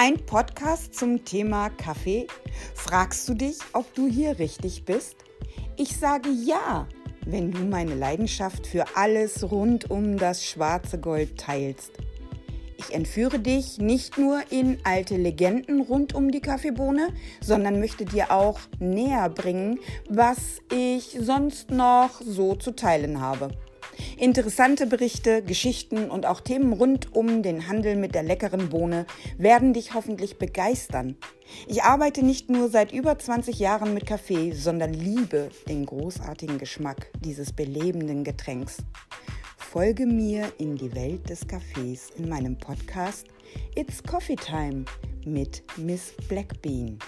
Ein Podcast zum Thema Kaffee. Fragst du dich, ob du hier richtig bist? Ich sage ja, wenn du meine Leidenschaft für alles rund um das schwarze Gold teilst. Ich entführe dich nicht nur in alte Legenden rund um die Kaffeebohne, sondern möchte dir auch näher bringen, was ich sonst noch so zu teilen habe. Interessante Berichte, Geschichten und auch Themen rund um den Handel mit der leckeren Bohne werden dich hoffentlich begeistern. Ich arbeite nicht nur seit über 20 Jahren mit Kaffee, sondern liebe den großartigen Geschmack dieses belebenden Getränks. Folge mir in die Welt des Kaffees in meinem Podcast It's Coffee Time mit Miss Blackbean.